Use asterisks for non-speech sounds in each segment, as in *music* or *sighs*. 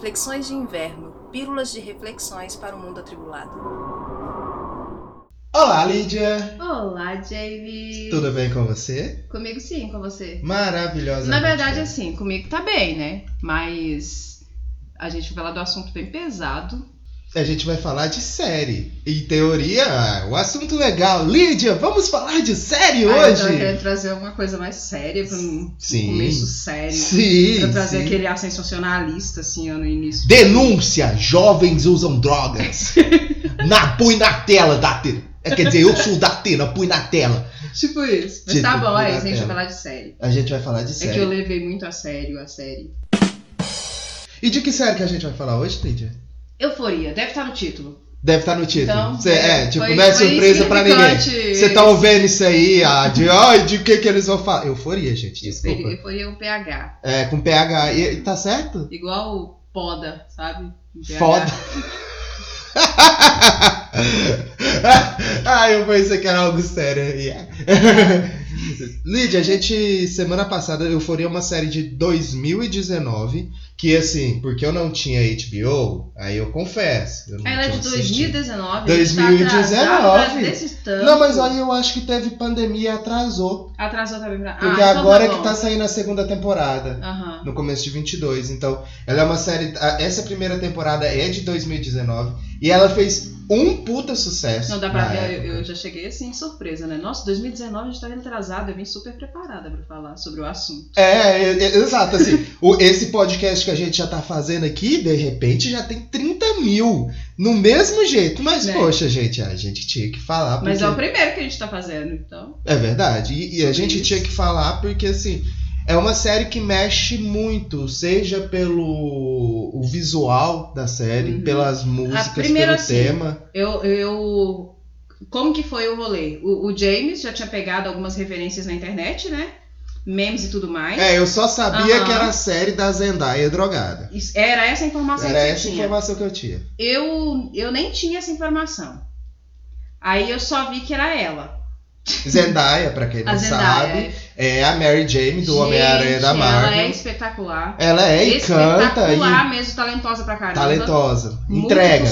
Reflexões de Inverno Pílulas de reflexões para o mundo atribulado. Olá, Lídia! Olá, Jamie! Tudo bem com você? Comigo sim, com você. Maravilhosa. Na verdade, assim, comigo tá bem, né? Mas a gente vai falar do assunto bem pesado. A gente vai falar de série. Em teoria, o assunto legal. Lídia, vamos falar de série Ah, eu hoje? tava querendo trazer uma coisa mais séria pra um Sim. começo sério. Sim. Pra trazer sim. aquele ar sensacionalista, assim, no início. Denúncia! Jovens usam drogas. *laughs* na, põe na tela, Datena. É, Quer dizer, eu sou Datena, põe na tela. Tipo isso. Mas Tipo, tá bom, é isso, a gente vai falar de série. A gente vai falar de É série. que eu levei muito a sério a série. E de que série que a gente vai falar hoje, Lídia? Euforia, deve estar no título. Deve estar no título. Então, Cê- é, tipo, foi- não é surpresa pra ninguém. Você tá ouvindo isso aí, ah, de, ai, de que que eles vão falar? Euforia, gente, desculpa. Euforia é o PH. É, com PH. E, tá certo? Igual Poda, sabe? Foda. *laughs* *laughs* ah, eu pensei que era algo sério. Yeah. *laughs* Lídia, a gente, semana passada, Euforia é uma série de 2019, que assim, porque eu não tinha HBO, aí eu confesso. Eu Ela é de assistido. 2019. 2019. Desse tanto. Não, mas aí eu acho que teve pandemia e atrasou. Atrasou também pra. Porque ah, então agora tá é que tá saindo a segunda temporada. Aham. no começo de 22. Então, ela é uma série. Essa primeira temporada é de 2019 e ela fez um puta sucesso. Não dá pra ver, eu, eu já cheguei assim, surpresa, né? Nossa, 2019 a gente tá atrasado, eu vim super preparada pra falar sobre o assunto. É, é, é, exato. Assim, o, esse podcast que a gente já tá fazendo aqui, de repente já tem 30 mil. No mesmo jeito. Mas, Né? poxa, gente, a gente tinha que falar. Porque... Mas é o primeiro que a gente tá fazendo, então. É verdade. E, e a gente isso. tinha que falar porque, assim, é uma série que mexe muito, seja pelo o visual da série, Uhum. pelas músicas, pelo assim, tema. Eu, eu. Como que foi o rolê? O, o James já tinha pegado algumas referências na internet, né? Memes e tudo mais. É, eu só sabia Aham. que era a série da Zendaya drogada. Era essa a informação Era que essa tinha. informação que eu tinha. Eu, eu nem tinha essa informação. Aí eu só vi que era ela. Zendaya, pra quem não Zendaya. sabe, é a Mary Jane do Homem-Aranha da Marvel. Ela é espetacular. Ela é e canta espetacular e mesmo, talentosa pra caramba. talentosa. Entrega.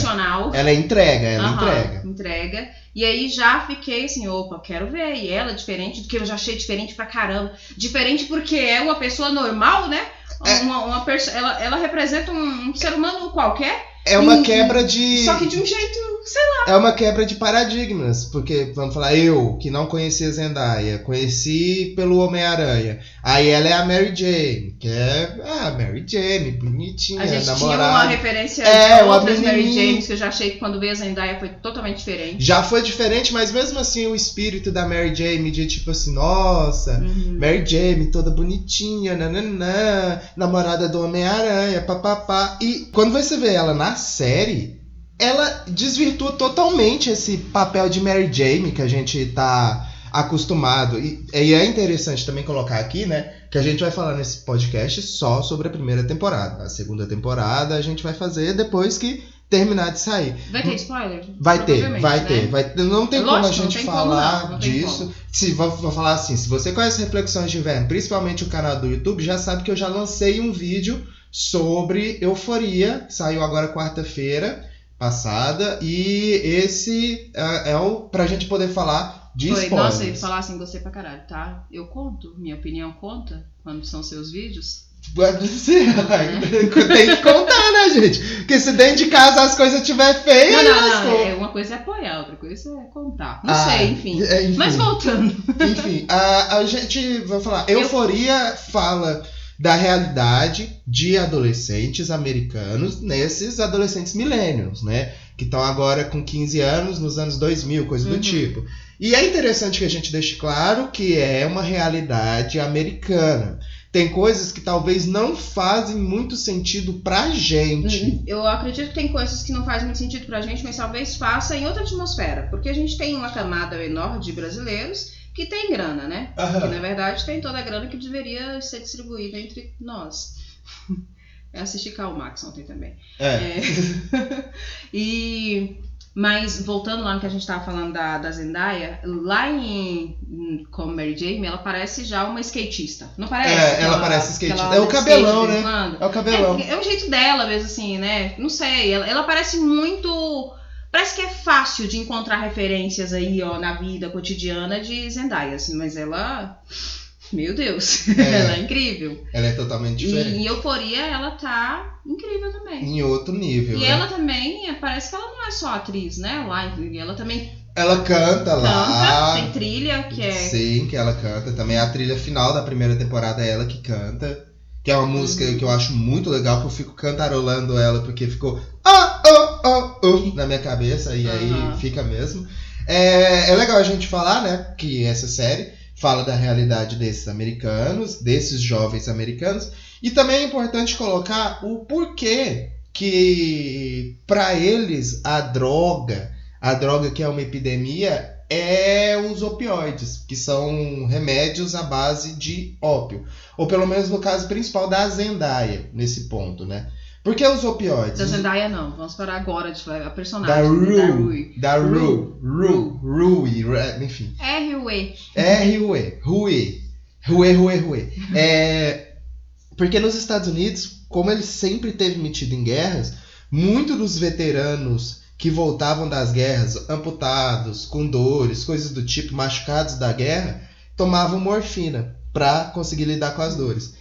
Ela entrega, ela Aham, entrega. entrega. E aí já fiquei assim, opa, quero ver. E ela, diferente do que eu já achei diferente pra caramba. Diferente porque é uma pessoa normal, né? É. Uma, uma ela, ela representa um, um ser humano qualquer, É uma quebra de. só que de um jeito, sei lá. É uma quebra de paradigmas, porque, vamos falar, eu, que não conhecia Zendaya, conheci pelo Homem-Aranha. Aí ela é a Mary Jane, que é ah, Mary Jane, bonitinha, A gente tinha namorada. uma referência É, de outras Mary. Janes que eu já achei que quando veio a Zendaya foi totalmente diferente. Já foi diferente, mas mesmo assim o espírito da Mary Jane de tipo assim, nossa, Uhum. Mary Jane toda bonitinha, nananã, namorada do Homem-Aranha, papapá. E quando você vê ela na série, ela desvirtua totalmente esse papel de Mary Jane que a gente tá acostumado. E, e é interessante também colocar aqui, né, que a gente vai falar nesse podcast só sobre a primeira temporada. A segunda temporada a gente vai fazer depois que terminar de sair. Vai ter spoiler? Vai ter, vai né? ter, vai ter. Não tem como a Lógico, gente tem como falar não, não disso. Se vou, vou falar assim, se você conhece Reflexões de Inverno, principalmente o canal do YouTube, já sabe que eu já lancei um vídeo sobre euforia, saiu agora quarta-feira passada, e esse é, é o pra gente poder falar de Foi, spoilers. nossa, e falar assim, gostei pra caralho, tá? Eu conto, minha opinião conta quando são seus vídeos. Ser, tem que contar, né, gente? Porque se dentro de casa as coisas estiver feias, Não, não, não, é, uma coisa é apoiar, outra coisa é contar. Não Ah, sei, enfim. é, enfim. Mas voltando. Enfim, a, a gente vai falar. Euforia fala da realidade de adolescentes americanos nesses adolescentes millennials, né? Que estão agora com 15 anos, nos anos 2000, coisa do Uhum. tipo. E é interessante que a gente deixe claro que é uma realidade americana. Tem coisas que talvez não fazem muito sentido pra gente. Eu acredito que tem coisas que não fazem muito sentido pra gente, mas talvez faça em outra atmosfera. Porque a gente tem uma camada enorme de brasileiros que tem grana, né? Que na verdade tem toda a grana que deveria ser distribuída entre nós. *laughs* Eu assisti Karl Marx ontem também. É. É. *laughs* e Mas voltando lá no que a gente tava falando da, da Zendaya, lá em, em como Mary Jane, ela parece já uma skatista. Não parece? É, Que ela parece skatista. ela É o cabelão, né? É o cabelão. É, é o jeito dela mesmo, assim, né? Não sei. Ela, ela parece muito. Parece que é fácil de encontrar referências aí, ó, na vida cotidiana de Zendaya, assim, mas ela. Meu Deus, *laughs* É. ela é incrível. Ela é totalmente E diferente. em Euforia ela tá incrível também. Em outro nível, E né? ela também, é, parece que ela não é só atriz, né? Lá, ela também Ela canta lá. canta, tem trilha, que é. Sim, que ela canta. Também a trilha final da primeira temporada é ela que canta. Que é uma música Uhum. que eu acho muito legal, que eu fico cantarolando ela, porque ficou ah, oh, oh, oh, na minha cabeça, e aí Aham. fica mesmo. É, é legal a gente falar, né, que essa série fala da realidade desses americanos, desses jovens americanos, e também é importante colocar o porquê que para eles a droga, a droga que é uma epidemia, é os opioides, que são remédios à base de ópio. Ou pelo menos no caso principal da Zendaya, nesse ponto, né? Por que os opioides? Da Zendaya não, vamos parar agora de falar a Da personagem. Rue. Da Rue. Rue. Rue. Rue. enfim. R-U-E. R-U-E. Rue. Rue, Rue, Rue. É, porque nos Estados Unidos, como ele sempre teve metido em guerras, muitos dos veteranos que voltavam das guerras, amputados, com dores, coisas do tipo, machucados da guerra, tomavam morfina para conseguir lidar com as dores.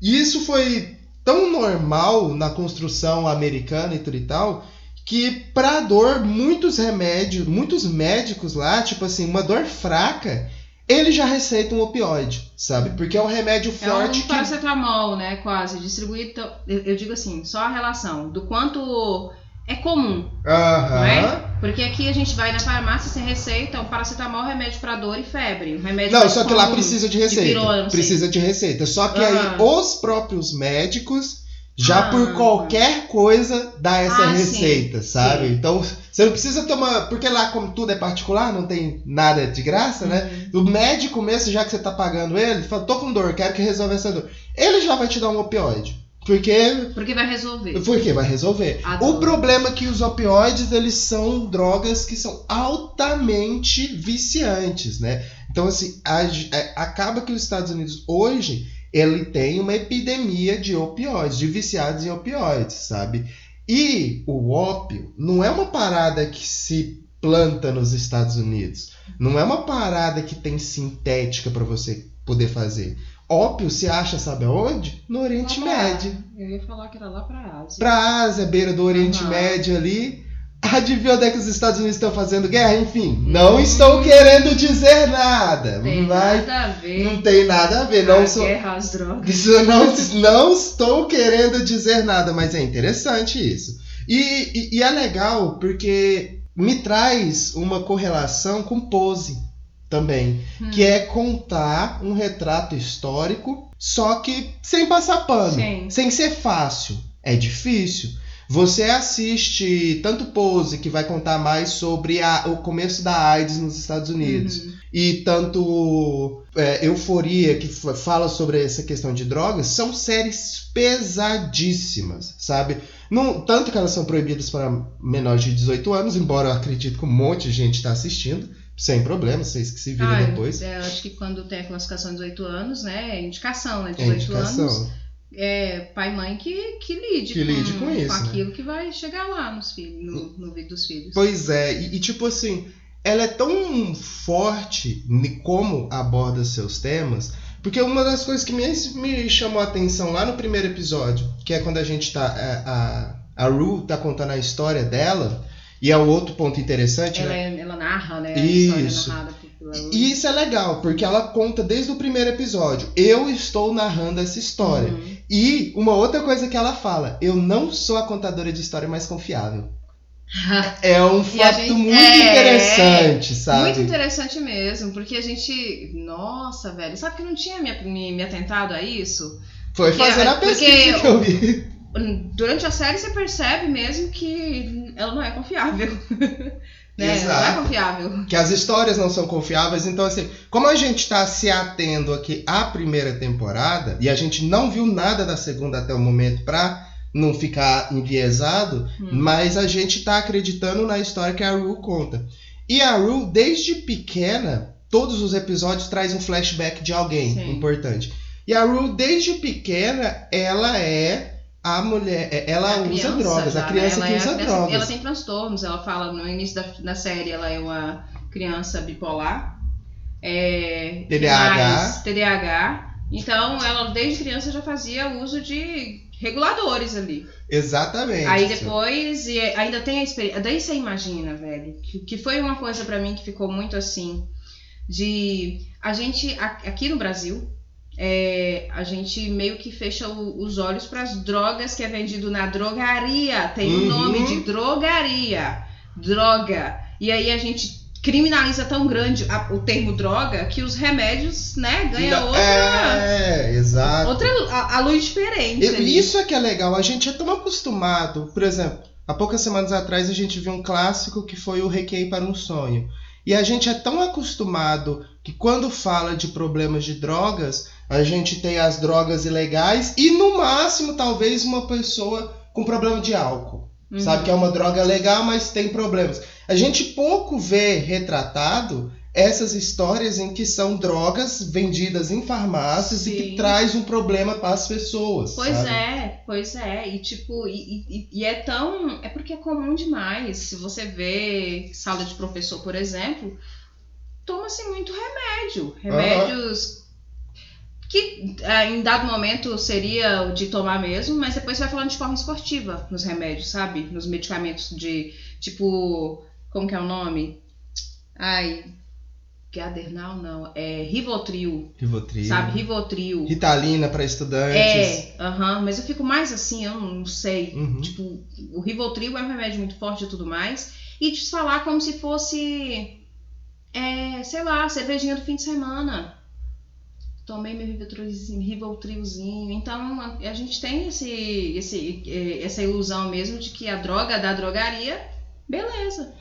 E isso foi tão normal na construção americana e tudo e tal, que pra dor, muitos remédios, muitos médicos lá, tipo assim, uma dor fraca, ele já receita um opioide, sabe? Porque é um remédio É forte um que paracetamol, né? Quase. Distribuído. então, eu digo assim, só a relação do quanto é comum, Aham. não é? Porque aqui a gente vai na farmácia sem receita, um paracetamol, remédio pra dor e febre. Um remédio Não, só que lá comum. precisa de receita. pirona, não sei. precisa de receita. Só que aí os próprios médicos já Ah. por qualquer coisa dá essa Ah, sim. receita, sabe? Sim. Então você não precisa tomar, porque lá como tudo é particular, não tem nada de graça, né? Uhum. O médico mesmo, já que você tá pagando ele, fala, tô com dor, quero que resolva essa dor. Ele já vai te dar um opioide. Porque Porque vai resolver. porque vai resolver. Adoro. O problema é que os opioides, eles são drogas que são altamente viciantes, né? Então, assim, a- é, acaba que os Estados Unidos hoje, ele tem uma epidemia de opioides, de viciados em opioides, sabe? E o ópio não é uma parada que se planta nos Estados Unidos. Não é uma parada que tem sintética para você poder fazer. Ópio se acha, sabe aonde? No Oriente Lá Médio Eu ia falar que era lá pra Ásia. pra Ásia, beira do Oriente Aham. Médio ali. Adivinha onde é que os Estados Unidos estão fazendo guerra? Enfim, não estou querendo dizer nada. Tem mas nada a ver. não tem nada a ver. Não, a sou, guerra às drogas. isso não, não estou querendo dizer nada, mas é interessante isso. E, e- e é legal porque me traz uma correlação com pose também Hum. que é contar um retrato histórico, só que sem passar pano, Sim. sem ser fácil. É difícil. Você assiste tanto Pose, que vai contar mais sobre a- o começo da AIDS nos Estados Unidos, Uhum. e tanto é, Euforia, que fala sobre essa questão de drogas, são séries pesadíssimas, sabe? Não, tanto que elas são proibidas para menores de 18 anos, embora eu acredito que um monte de gente está assistindo, sem problema, vocês que se viram Ah, depois. é, eu acho que quando tem a classificação de 18 anos, né? É indicação, né? É 18 indicação. anos. É pai e mãe que, que lide, Que lide com isso, né? aquilo que vai chegar lá nos filhos, no, no vídeo dos filhos. Pois é, e, e tipo assim, ela é tão forte em como aborda seus temas, porque uma das coisas que me, me chamou a atenção lá no primeiro episódio, que é quando a gente tá. A, a, a Rue tá contando a história dela, e é o outro ponto interessante, Ela, né? é- ela narra, né? Isso. E isso é legal, porque ela conta desde o primeiro episódio. Eu estou narrando essa história. Uhum. E uma outra coisa que ela fala, eu não sou a contadora de história mais confiável. *laughs* É um fato gente- muito é, interessante, sabe? Muito interessante mesmo, porque a gente. Nossa, velho, sabe que eu não tinha me, me, me atentado a isso? Foi Porque- fazendo a pesquisa que eu vi. Durante a série você percebe mesmo que ela não é confiável. *laughs* né? Ela não é Exato. confiável. Que as histórias não são confiáveis. Então, assim, como a gente tá se atendo aqui à primeira temporada, e a gente não viu nada da segunda até o momento pra não ficar enviesado, Hum. mas a gente tá acreditando na história que a Rue conta. E a Rue, desde pequena, todos os episódios traz um flashback de alguém Sim. importante. E a Rue, desde pequena, ela é a mulher, é- ela A usa criança drogas, já, a né? criança Ela que é a usa criança- drogas. Ela tem transtornos, ela fala no início da, da série, ela é uma criança bipolar. É, que TDAH. mais? TDAH. Então, ela desde criança já fazia uso de reguladores ali. Exatamente. Aí depois, e ainda tem a experiência. Daí você imagina, velho, que, que foi uma coisa pra mim que ficou muito assim. De. A gente, a- aqui no Brasil, é, a gente meio que fecha o- os olhos para as drogas que é vendido na drogaria. Tem o Uhum. nome de drogaria. Droga. E aí a gente criminaliza tão grande a- o termo droga que os remédios, né, ganham outra. É, exato. Outra a, a luz diferente. E- ali. Isso é que é legal, a gente é tão acostumado. Por exemplo, há poucas semanas atrás a gente viu um clássico que foi o Requiem para um Sonho. E a gente é tão acostumado que quando fala de problemas de drogas, a gente tem as drogas ilegais e no máximo talvez uma pessoa com problema de álcool. Uhum. Sabe que é uma droga legal, mas tem problemas. A gente pouco vê retratado essas histórias em que são drogas vendidas em farmácias e Sim. que traz um problema para as pessoas. Pois sabe? é, pois é. E tipo, e, e- e é tão. É porque é comum demais. Se você vê sala de professor, por exemplo, toma-se muito remédio. Remédios que eh, em dado momento seria o de tomar mesmo, mas depois você vai falando de forma esportiva nos remédios, sabe? Nos medicamentos de tipo. Como que é o nome? Ai. Gadernal não. É Rivotril. Rivotril. Sabe? Rivotril. Ritalina para estudantes. É, aham, mas eu fico mais assim, eu não, não sei. Uhum. Tipo, o Rivotril é um remédio muito forte e tudo mais. E te falar como se fosse, é, sei lá, cervejinha do fim de semana. Tomei meu Rivotrilzinho. Então, a, a gente tem esse, esse, eh, essa ilusão mesmo de que a droga da drogaria, beleza.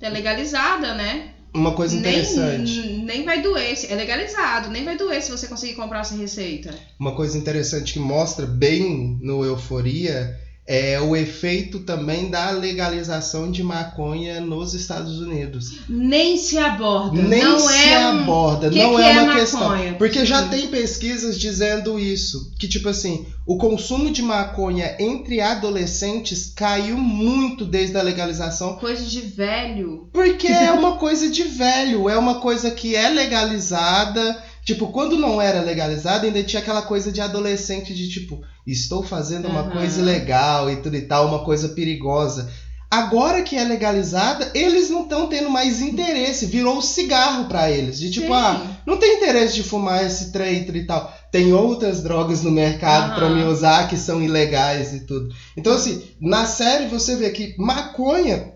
É legalizada, né? Uma coisa interessante. Nem, nem vai doer. É legalizado, nem vai doer se você conseguir comprar essa receita. Uma coisa interessante que mostra bem no Euforia é o efeito também da legalização de maconha nos Estados Unidos. Nem se aborda. Nem não se é um... aborda, que não que é, é uma maconha? questão. Porque já tem pesquisas dizendo isso, que tipo assim, o consumo de maconha entre adolescentes caiu muito desde a legalização, coisa de velho. porque é uma coisa de velho, é uma coisa que é legalizada. Tipo, quando não era legalizada, ainda tinha aquela coisa de adolescente de tipo, estou fazendo uma Aham. coisa ilegal e tudo e tal, uma coisa perigosa. Agora que é legalizada, eles não estão tendo mais interesse, virou o cigarro pra eles. De tipo, Sim. ah, não tem interesse de fumar esse trem e tal. Tem outras drogas no mercado pra Aham. me usar que são ilegais e tudo. Então, assim, na série você vê que maconha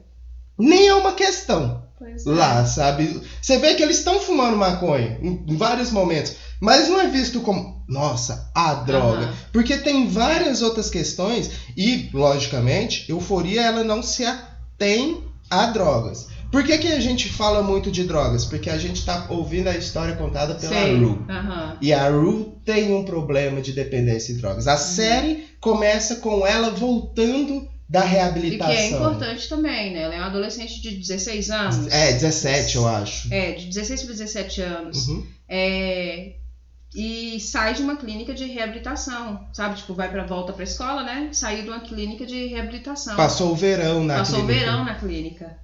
nem é uma questão Pois é. lá, sabe? Você vê que eles estão fumando maconha em, vários momentos, mas não é visto como, nossa, a droga. Aham. Porque tem várias outras questões e, logicamente, euforia ela não se atém a drogas. Por que, que a gente fala muito de drogas? Porque a gente tá ouvindo a história contada pela Sei. Rue. Aham. E a Rue tem um problema de dependência de drogas. A Uhum. série começa com ela voltando da E que reabilitação. é importante também, né? Ela é uma adolescente de 16 anos. É, 17, eu acho. É, de 16 para 17 anos. Uhum. É, e sai de uma clínica de reabilitação, sabe? Tipo, vai pra volta pra escola, né? Saiu de uma clínica de reabilitação. Passou o verão na Passou o clínica. verão na clínica.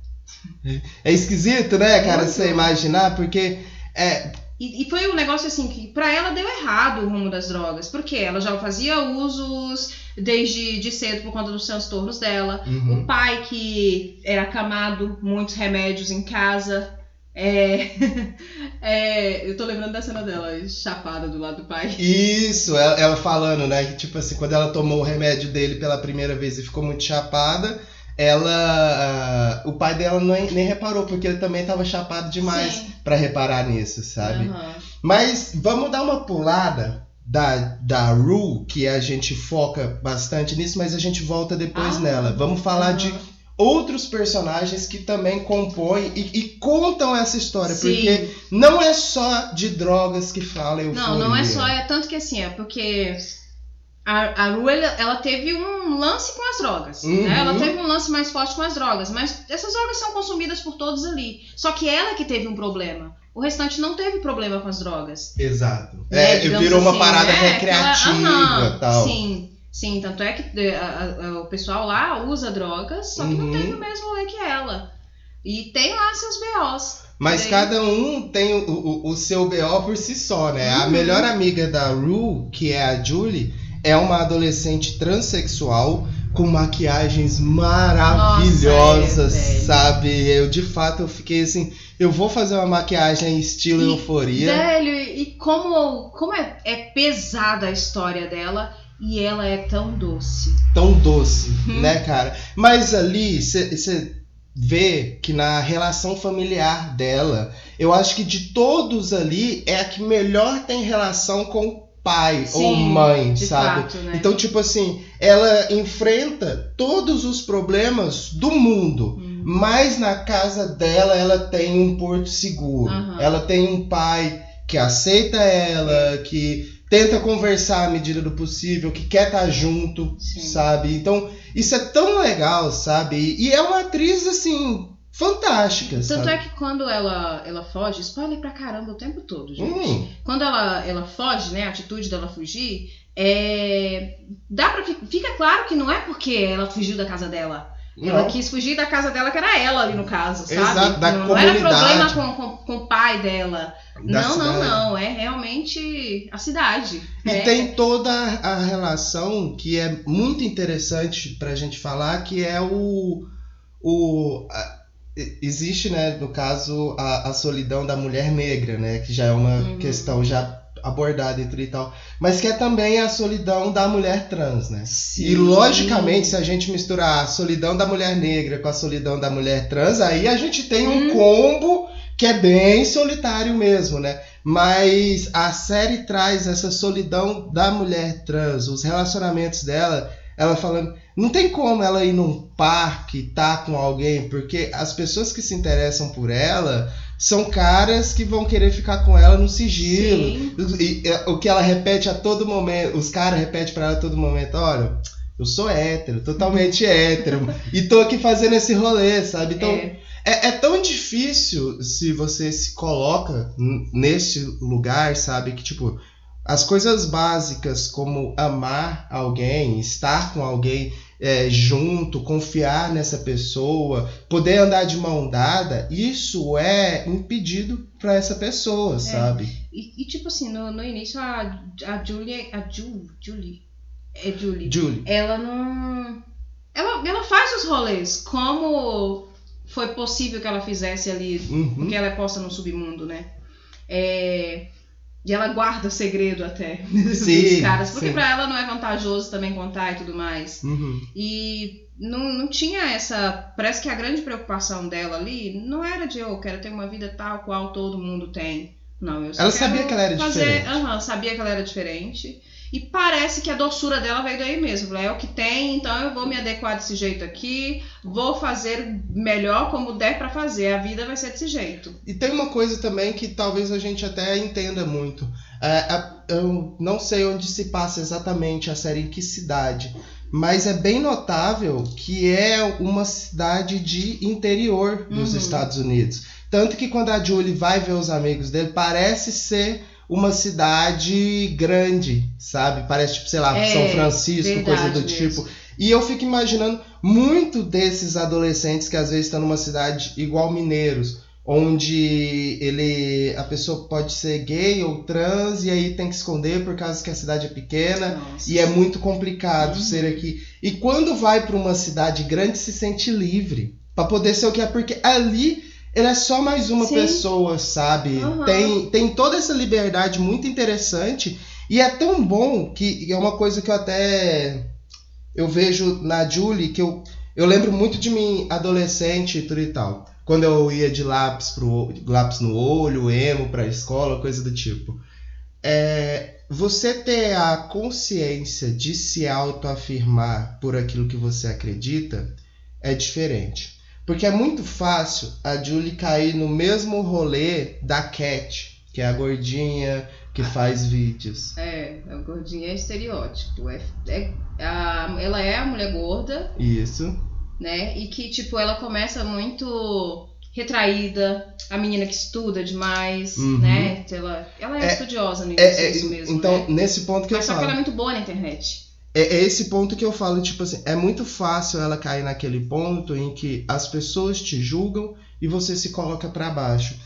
É esquisito, né, cara, Muito. você imaginar, porque é, E, foi um negócio assim que pra ela deu errado o rumo das drogas, porque ela já fazia usos desde de cedo por conta dos transtornos dela. uhum. O pai que era acamado, muitos remédios em casa. É, *laughs* é, eu tô lembrando da cena dela, chapada do lado do pai. Isso, ela, ela falando, né, que tipo assim, quando ela tomou o remédio dele pela primeira vez e ficou muito chapada, ela, ah, o pai dela nem, nem reparou, porque ele também tava chapado demais pra reparar nisso, sabe? Aham. Mas vamos dar uma pulada da, da Rue, que a gente foca bastante nisso, mas a gente volta depois Ah, nela. Vamos falar de outros personagens que também compõem e, e contam essa história, Sim. porque não é só de drogas que fala euforia. Não, não é só, é tanto que assim, é porque A, a Ru, ela, ela teve um lance com as drogas. Uhum. Né? Ela teve um lance mais forte com as drogas. Mas essas drogas são consumidas por todos ali. Só que ela que teve um problema. O restante não teve problema com as drogas. Exato. né? É, virou uma assim, parada né? recreativa e Aquela- aham, tal. Sim, sim. Tanto é que eh, a- a- o pessoal lá usa drogas, só que não Uhum. teve o mesmo rolê que ela. E tem lá seus BOs. Mas Daí- cada um tem o, o, o seu BO por si só, né? A Uhum. melhor amiga da Rue, que é a Julie, é uma adolescente transexual com maquiagens maravilhosas, Nossa, é, sabe? Eu de fato eu fiquei assim, eu vou fazer uma maquiagem em estilo E, euforia. Velho, e como, como é, é pesada a história dela e ela é tão doce. tão doce, Uhum. né, cara? Mas ali você vê que na relação familiar dela, eu acho que de todos ali é a que melhor tem relação com pai ou Sim, mãe, de sabe? fato, né? Então, tipo assim, ela enfrenta todos os problemas do mundo. Mas na casa dela, ela tem um porto seguro. Aham. Ela tem um pai que aceita ela, que tenta conversar à medida do possível, que quer estar junto, Sim. sabe? Então, isso é tão legal, sabe? E é uma atriz, assim, fantástica, Tanto sabe? é que quando ela, ela foge, spoiler pra caramba o tempo todo, gente. Hum, Quando ela, ela foge, né, a atitude dela fugir, é... Dá pra, fi- fica claro que não é porque ela fugiu da casa dela. Ela não. quis fugir da casa dela, que era ela ali no caso, sabe? Exato, da não, não era comunidade. problema com, com, com o pai dela. Da não, não, cidade. não. É realmente a cidade. E É. tem toda a relação que é muito interessante pra gente falar, que é o. o a- existe, né, no caso, a, a solidão da mulher negra, né? Que já é uma Uhum. questão já abordada e tudo e tal. Mas que é também a solidão da mulher trans, né? Sim. E logicamente, se a gente misturar a solidão da mulher negra com a solidão da mulher trans, aí a gente tem um Hum. combo que é bem solitário mesmo, né? Mas a série traz essa solidão da mulher trans, os relacionamentos dela, ela falando, não tem como ela ir num parque e tá com alguém, porque as pessoas que se interessam por ela são caras que vão querer ficar com ela no sigilo. Sim. E, é, o que ela repete a todo momento, os caras repetem pra ela a todo momento, olha, eu sou hétero, totalmente *laughs* hétero, e tô aqui fazendo esse rolê, sabe? Então, É. é, é tão difícil se você se coloca nesse lugar, sabe? Que, tipo, as coisas básicas como amar alguém, estar com alguém é, junto, confiar nessa pessoa, poder andar de mão dada, isso é impedido pra essa pessoa, sabe? E, e, tipo assim, no, no início a, a Julie. A Ju, Julie. É Julie. Julie. ela não. Ela, ela faz os rolês como foi possível que ela fizesse ali, Uhum. porque ela é posta no submundo, né? É, E ela guarda segredo até *laughs* Sim, dos caras, porque pra ela não é vantajoso também contar e tudo mais. Uhum. E não, não tinha essa. Parece que a grande preocupação dela ali não era de eu quero ter uma vida tal qual todo mundo tem. Não, eu só Ela sabia que ela era fazer... diferente. Aham, sabia que ela era diferente. E parece que a doçura dela veio daí mesmo. É o que tem, então eu vou me adequar desse jeito aqui, vou fazer melhor como der pra fazer. A vida vai ser desse jeito. E tem uma coisa também que talvez a gente até entenda muito. É, a- eu não sei onde se passa exatamente a série, em que cidade. Mas é bem notável que é uma cidade de interior dos Uhum. Estados Unidos. Tanto que quando a Julie vai ver os amigos dele, parece ser uma cidade grande, sabe? Parece, tipo, sei lá, É, São Francisco, coisa do mesmo. tipo. E eu fico imaginando muito desses adolescentes que às vezes estão numa cidade igual mineiros, onde ele a pessoa pode ser gay ou trans e aí tem que esconder por causa que a cidade é pequena Nossa. e é muito complicado Uhum. ser aqui. E quando vai para uma cidade grande se sente livre para poder ser o que é porque ali ele é só mais uma Sim. pessoa, sabe? Uhum. Tem tem toda essa liberdade muito interessante e é tão bom que é uma coisa que eu até eu vejo na Julie que eu, eu lembro muito de mim adolescente e tudo e tal. Quando eu ia de lápis, pro, lápis no olho, emo pra escola, coisa do tipo. É, você ter a consciência de se autoafirmar por aquilo que você acredita é diferente. Porque é muito fácil a Julie cair no mesmo rolê da Cat, que é a gordinha, que faz vídeos. É, a gordinha é estereótipo. É, é- a- ela é a mulher gorda, Isso. né? E que, tipo, ela começa muito retraída, a menina que estuda demais, Uhum. né? Ela, ela é, É- estudiosa no É, é, isso mesmo, então, né? nesse ponto que Mas eu só que ela falo. é muito boa na internet. É, é esse ponto que eu falo, tipo assim, é muito fácil ela cair naquele ponto em que as pessoas te julgam e você se coloca pra baixo.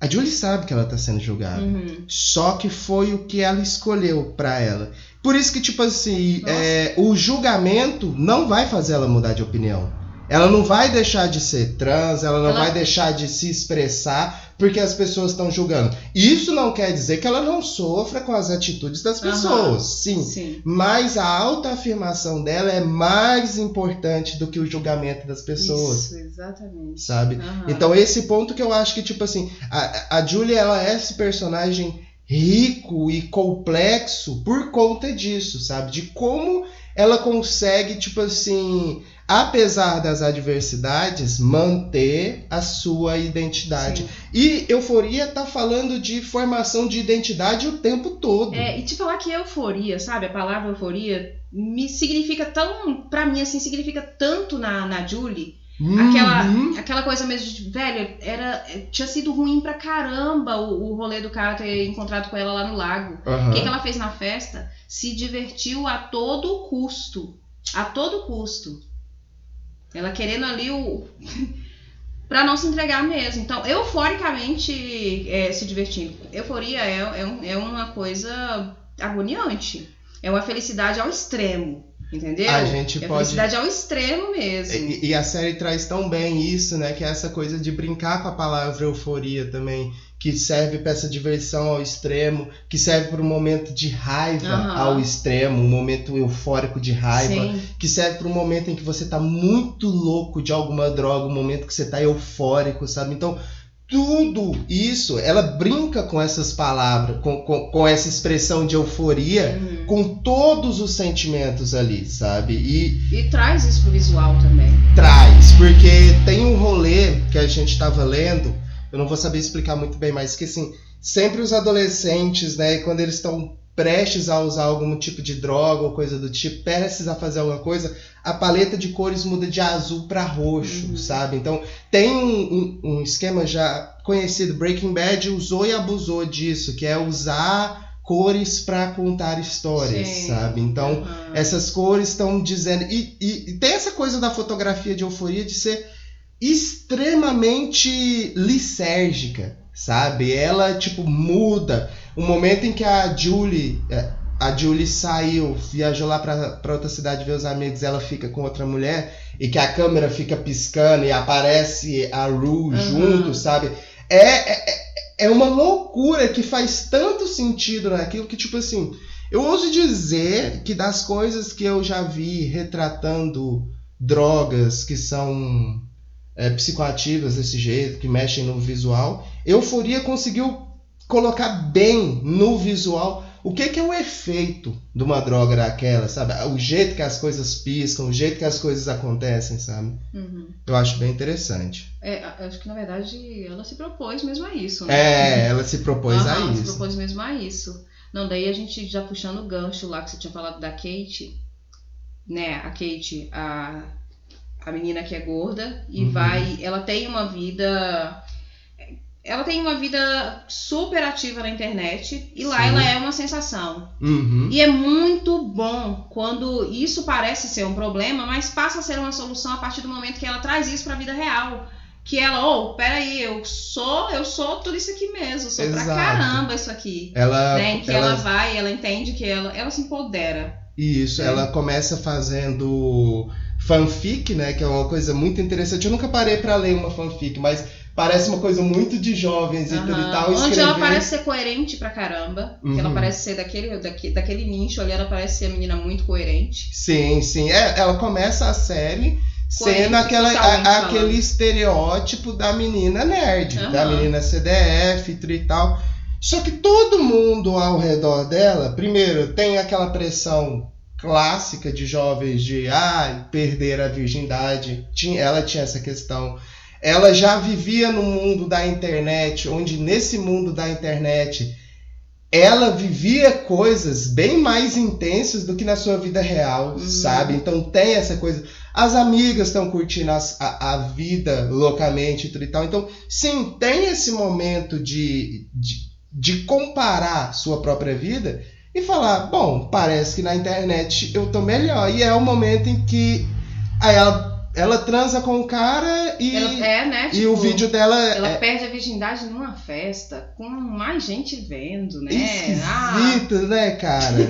A Julie sabe que ela tá sendo julgada. Uhum. Só que foi o que ela escolheu pra ela. Por isso que, tipo assim, é, o julgamento não vai fazer ela mudar de opinião. Ela não vai deixar de ser trans, ela não Ela- vai deixar de se expressar porque as pessoas estão julgando. Isso não quer dizer que ela não sofra com as atitudes das pessoas, sim. Sim. Mas a autoafirmação dela é mais importante do que o julgamento das pessoas, Isso, exatamente. sabe? Aham. Então esse ponto que eu acho que, tipo assim, a, a Julia, ela é esse personagem rico e complexo por conta disso, sabe? De como ela consegue, tipo assim, apesar das adversidades, manter a sua identidade. Sim. E Euforia tá falando de formação de identidade o tempo todo. É, e te falar que euforia, sabe? A palavra euforia me significa tão. Pra mim, assim, significa tanto na, na Julie. Aquela, Uhum. aquela coisa mesmo de, velho, era, tinha sido ruim pra caramba o, o rolê do cara ter encontrado com ela lá no lago. Aham. O que, que ela fez na festa? Se divertiu a todo custo. A todo custo. Ela querendo ali o. *laughs* pra não se entregar mesmo. Então, euforicamente é, se divertindo. Euforia é, é, é uma coisa agoniante. É uma felicidade ao extremo. Entendeu? A gente é pode felicidade ao extremo mesmo. E, e a série traz tão bem isso, né? Que é essa coisa de brincar com a palavra euforia também. Que serve para essa diversão ao extremo, que serve para um momento de raiva Aham. ao extremo, um momento eufórico de raiva, Sim. que serve para um momento em que você tá muito louco de alguma droga, um momento que você tá eufórico, sabe? Então, tudo isso, ela brinca com essas palavras, com, com, com essa expressão de euforia, Uhum. com todos os sentimentos ali, sabe? E, E traz isso pro visual também. traz, porque tem um rolê que a gente estava lendo, eu não vou saber explicar muito bem, mas que assim, sempre os adolescentes, né, quando eles estão prestes a usar algum tipo de droga ou coisa do tipo, prestes a fazer alguma coisa, a paleta de cores muda de azul para roxo, Uhum. sabe? Então tem um, um- um esquema já conhecido, Breaking Bad usou e abusou disso, que é usar cores para contar histórias, Sim. sabe? Então Uhum. essas cores estão dizendo. E, e- e tem essa coisa da fotografia de euforia de ser extremamente lisérgica, sabe? Ela, tipo, muda. O momento em que a Julie. é, A Julie saiu, viajou lá pra, pra outra cidade ver os amigos, ela fica com outra mulher, e que a câmera fica piscando e aparece a Rue Uhum. junto, sabe? É, é, é uma loucura que faz tanto sentido naquilo que, tipo assim, eu ouso dizer que das coisas que eu já vi retratando drogas que são é, psicoativas desse jeito, que mexem no visual, Euforia conseguiu colocar bem no visual o que, que é o efeito de uma droga daquela, sabe? O jeito que as coisas piscam, o jeito que as coisas acontecem, sabe? Uhum. Eu acho bem interessante. É, acho que na verdade ela se propôs mesmo a isso, né? É, ela se propôs a ela se isso. propôs mesmo a isso. Não, daí a gente já puxando o gancho lá que você tinha falado da Kate, né? A Kate, a, a menina que é gorda e Uhum. vai. Ela tem uma vida. Ela tem uma vida super ativa na internet e lá Sim. ela é uma sensação. Uhum. E é muito bom quando isso parece ser um problema, mas passa a ser uma solução a partir do momento que ela traz isso pra vida real. Que ela, ô, peraí, eu sou, eu sou tudo isso aqui mesmo, sou pra Exato. caramba isso aqui. Ela, né? Que ela... vai, ela entende que ela, ela se empodera. Isso, É. ela começa fazendo fanfic, né? Que é uma coisa muito interessante. Eu nunca parei pra ler uma fanfic, mas parece uma coisa muito de jovens e tudo e tal. Onde escrever- ela parece ser coerente pra caramba. Que ela Uhum. parece ser daquele, daquele, daquele nicho ali, ela parece ser a menina muito coerente. Sim, sim. É, ela começa a série sendo aquela, a- falando. aquele estereótipo da menina nerd, Aham. da menina CDF e tal. Só que todo mundo ao redor dela, primeiro, tem aquela pressão clássica de jovens de ah, perder a virgindade. Tinha, ela tinha essa questão. Ela já vivia no mundo da internet, onde nesse mundo da internet ela vivia coisas bem mais intensas do que na sua vida real, Uhum. sabe? Então tem essa coisa. As amigas estão curtindo as- a, a vida loucamente e tudo e tal. Então, sim, tem esse momento de, de, de comparar sua própria vida e falar: bom, parece que na internet eu tô melhor. E é o momento em que aí ela, ela transa com o cara e, Ela, é, né? e o tipo, vídeo dela Ela é perde a virgindade numa festa, com mais gente vendo, né? Ah, esquisito, né, cara? *laughs*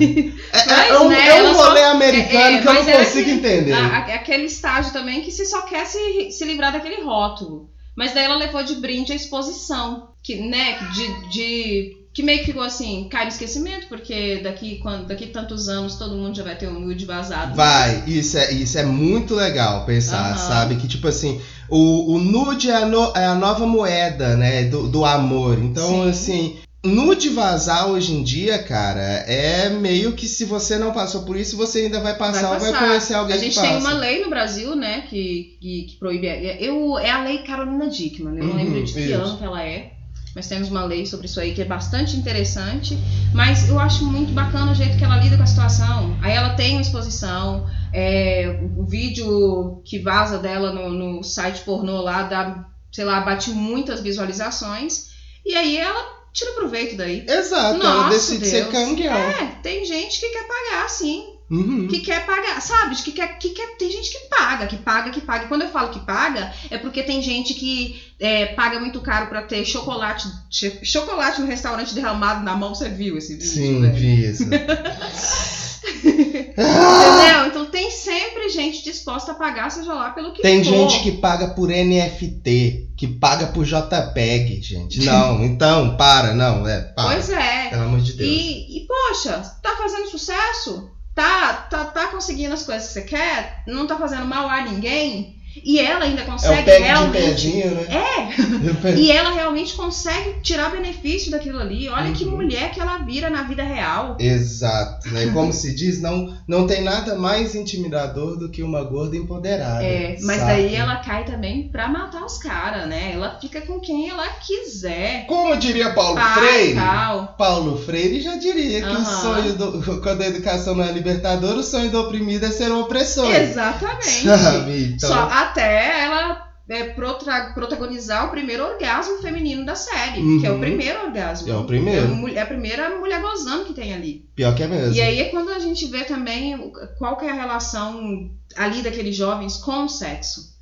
É, Mas, é um, né, é um ela só- rolê americano é, que eu não consigo aquele- entender. a- aquele estágio também que você só quer se, se livrar daquele rótulo. Mas daí ela levou de brinde a exposição, que, né, de, de- que meio que ficou assim, cai no esquecimento, porque daqui, quando, daqui tantos anos todo mundo já vai ter um nude vazado. Vai, isso é, isso é muito legal pensar, Aham. sabe? Que tipo assim, o, o nude é a, no- é a nova moeda, né? Do, do amor. Então, Sim. assim, nude vazar hoje em dia, cara, é meio que se você não passou por isso, você ainda vai passar, ou vai passar. conhecer alguém A gente que tem passa. uma lei no Brasil, né, que, que, que proíbe. Eu, é a lei Carolina Dickman, eu não Uhum, lembro de que isso. ano que ela é. Mas temos uma lei sobre isso aí que é bastante interessante. Mas eu acho muito bacana o jeito que ela lida com a situação. Aí ela tem uma exposição, é, o, vídeo que vaza dela no, no site pornô lá dá, sei lá, bate muitas visualizações. E aí ela tira proveito daí. Exato, ela Nossa, decide ser Deus. canguel. É, tem gente que quer pagar, sim Uhum. que quer pagar, sabe? Que quer, que quer, tem gente que paga, que paga, que paga. E Quando eu falo que paga, é porque tem gente que é, paga muito caro pra ter chocolate, chocolate no restaurante derramado na mão. Você viu esse vídeo? Sim, velho? vi isso. *laughs* Entendeu? Então tem sempre gente disposta a pagar, seja lá pelo que Tem for. gente que paga por NFT, que paga por JPEG, gente. Não, então, para, não, é, para. Pois é. Pelo amor de Deus. E, e, poxa, tá fazendo sucesso? Tá, tá, tá conseguindo as coisas que você quer? Não tá fazendo mal a ninguém? E ela ainda É consegue o de realmente. pezinho, né? É, *laughs* E ela realmente consegue tirar benefício daquilo ali. Olha que Uhum. mulher que ela vira na vida real. Exato, né? *laughs* Como se diz, não, não tem nada mais intimidador do que uma gorda empoderada. É, mas sabe? daí ela cai também pra matar os caras, né? Ela fica com quem ela quiser. Como diria Paulo Pai, Freire, tal. Paulo Freire já diria que o Aham. sonho do. *laughs* Quando a educação não é libertadora, o sonho do oprimido é ser um opressor. Exatamente. Sabe? Então, Só até ela é, protagonizar o primeiro orgasmo feminino da série, Uhum. que é o primeiro orgasmo. É o primeiro. É, a é a primeira mulher gozando que tem ali. pior que é mesmo. E aí é quando a gente vê também qual que é a relação ali daqueles jovens com o sexo.